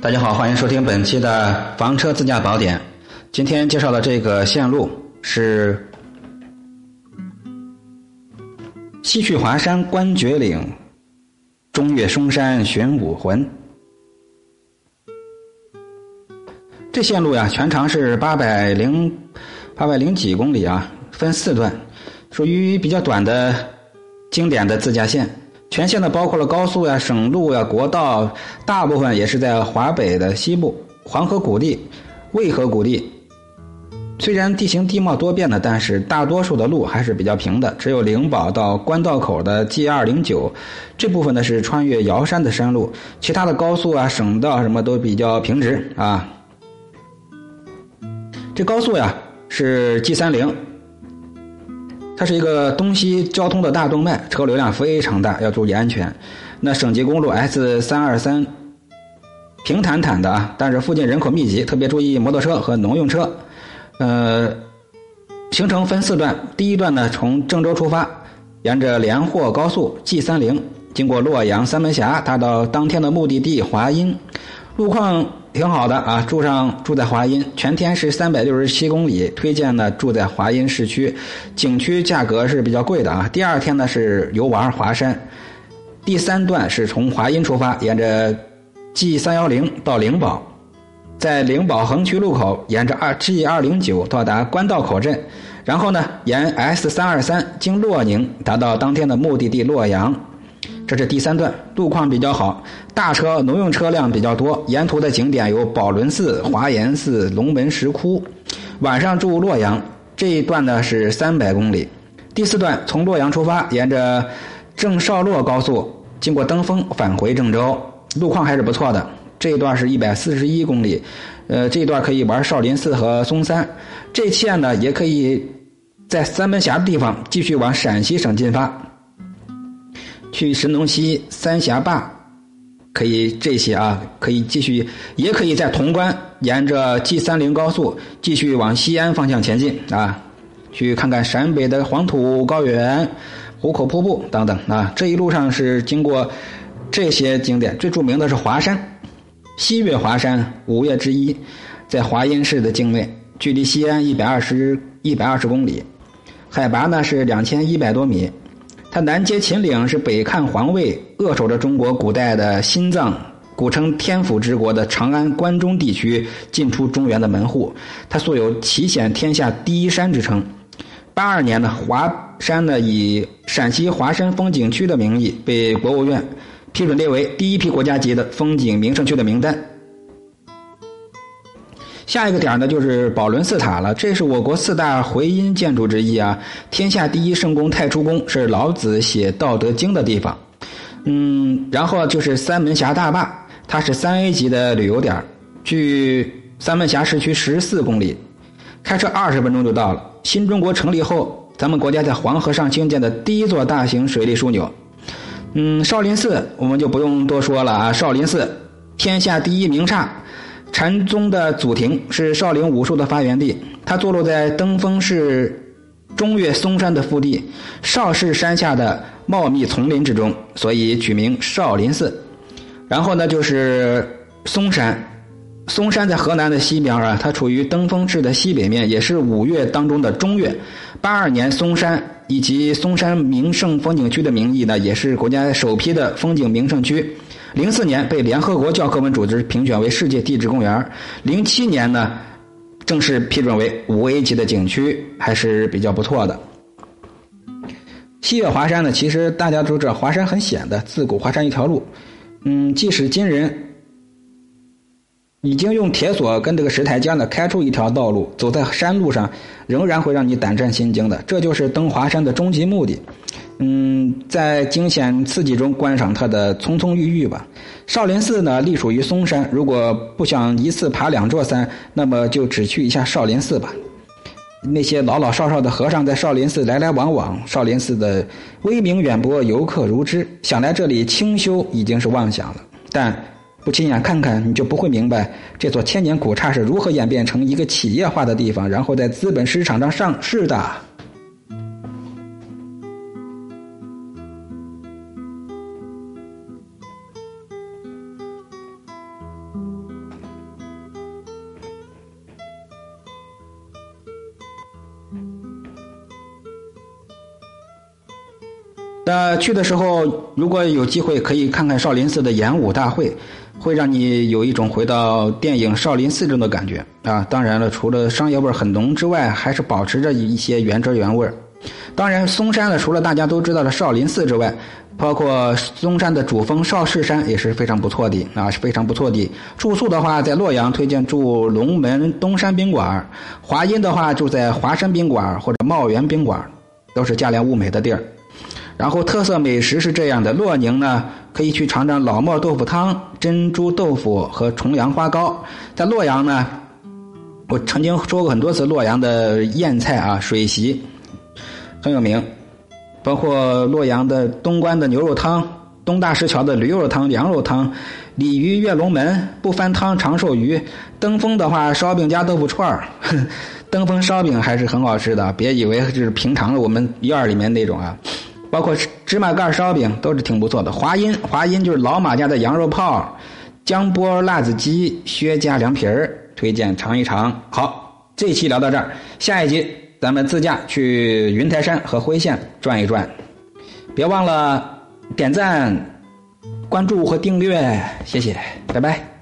大家好，欢迎收听本期的房车自驾宝典。今天介绍的这个线路是西去华山观绝岭，中越嵩山寻武魂。这线路呀，全长是八百零八百零几公里啊，分四段，属于比较短的经典的自驾线。全线呢包括了高速呀、省路呀、国道，大部分也是在华北的西部黄河谷地、渭河谷地。虽然地形地貌多变的，但是大多数的路还是比较平的。只有灵宝到关道口的 G 二零九这部分呢是穿越瑶山的山路，其他的高速啊、省道什么都比较平直啊。这高速呀是 G 三零。它是一个东西交通的大动脉，车流量非常大，要注意安全。那省级公路 S 三二三平坦坦的啊，但是附近人口密集，特别注意摩托车和农用车。呃，行程分四段，第一段呢从郑州出发，沿着连霍高速 G 三零，经过洛阳、三门峡，达到当天的目的地华阴，路况。挺好的啊，住上住在华阴，全天是三百六十七公里，推荐呢住在华阴市区，景区价格是比较贵的啊。第二天呢是游玩华山，第三段是从华阴出发，沿着 G 三幺零到灵宝，在灵宝横渠路口沿着二 G 二零九到达官道口镇，然后呢沿 S 三二三经洛宁达到当天的目的地洛阳。这是第三段，路况比较好，大车、农用车辆比较多。沿途的景点有宝轮寺、华严寺、龙门石窟。晚上住洛阳，这一段呢是三百公里。第四段从洛阳出发，沿着郑绍洛高速经过登封返回郑州，路况还是不错的。这一段是一百四十一公里，呃，这一段可以玩少林寺和嵩山。这线呢也可以在三门峡的地方继续往陕西省进发。去神农溪、三峡坝，可以这些啊，可以继续，也可以在潼关沿着 G 三零高速继续往西安方向前进啊，去看看陕北的黄土高原、壶口瀑布等等啊。这一路上是经过这些景点，最著名的是华山，西岳华山五岳之一，在华阴市的境内，距离西安一百二十一百二十公里，海拔呢是两千一百多米。它南接秦岭，是北看皇位，扼守着中国古代的心脏，古称天府之国的长安、关中地区进出中原的门户。它素有奇险天下第一山之称。八二年呢，华山呢以陕西华山风景区的名义被国务院批准列为第一批国家级的风景名胜区的名单。下一个点呢，就是宝轮寺塔了。这是我国四大回音建筑之一啊。天下第一圣宫太初宫是老子写《道德经》的地方。嗯，然后就是三门峡大坝，它是三 A 级的旅游点，距三门峡市区十四公里，开车二十分钟就到了。新中国成立后，咱们国家在黄河上兴建的第一座大型水利枢纽。嗯，少林寺我们就不用多说了啊。少林寺，天下第一名刹。禅宗的祖庭是少林武术的发源地，它坐落在登封市中岳嵩山的腹地，少室山下的茂密丛林之中，所以取名少林寺。然后呢，就是嵩山，嵩山在河南的西边啊，它处于登封市的西北面，也是五岳当中的中岳。八二年，嵩山以及嵩山名胜风景区的名义呢，也是国家首批的风景名胜区。零四年被联合国教科文组织评选为世界地质公园，零七年呢正式批准为五 A 级的景区，还是比较不错的。西岳华山呢，其实大家都知道，华山很险的，自古华山一条路。嗯，即使今人已经用铁索跟这个石台阶呢开出一条道路，走在山路上仍然会让你胆战心惊的。这就是登华山的终极目的。嗯，在惊险刺激中观赏它的葱葱郁郁吧。少林寺呢，隶属于嵩山。如果不想一次爬两座山，那么就只去一下少林寺吧。那些老老少少的和尚在少林寺来来往往，少林寺的威名远播，游客如织。想来这里清修已经是妄想了，但不亲眼看看你就不会明白这座千年古刹是如何演变成一个企业化的地方然后在资本市场上上市的。那去的时候如果有机会可以看看少林寺的演武大会。会让你有一种回到电影《少林寺》中的感觉啊。当然了，除了商业味很浓之外，还是保持着一些原汁原味儿当然，嵩山呢，除了大家都知道的少林寺之外，包括嵩山的主峰少室山也是非常不错的啊，是非常不错的。住宿的话，在洛阳推荐住龙门东山宾馆，华阴的话住在华山宾馆或者茂源宾馆，都是价廉物美的地儿。然后特色美食是这样的：洛宁呢，可以去尝尝老莫豆腐汤、珍珠豆腐和重阳花糕。在洛阳呢，我曾经说过很多次洛阳的宴菜啊，水席。很有名，包括洛阳的东关的牛肉汤、东大石桥的驴肉汤、羊肉汤、鲤鱼跃龙门、不翻汤长寿鱼、登封的话烧饼加豆腐串儿，登封烧饼还是很好吃的，别以为就是平常的我们院里面那种啊，包括芝麻盖烧饼都是挺不错的。华阴华阴就是老马家的羊肉泡、江波辣子鸡、薛家凉皮儿，推荐尝一尝。好，这期聊到这儿，下一集。咱们自驾去云台山和辉县转一转，别忘了点赞、关注和订阅，谢谢，拜拜。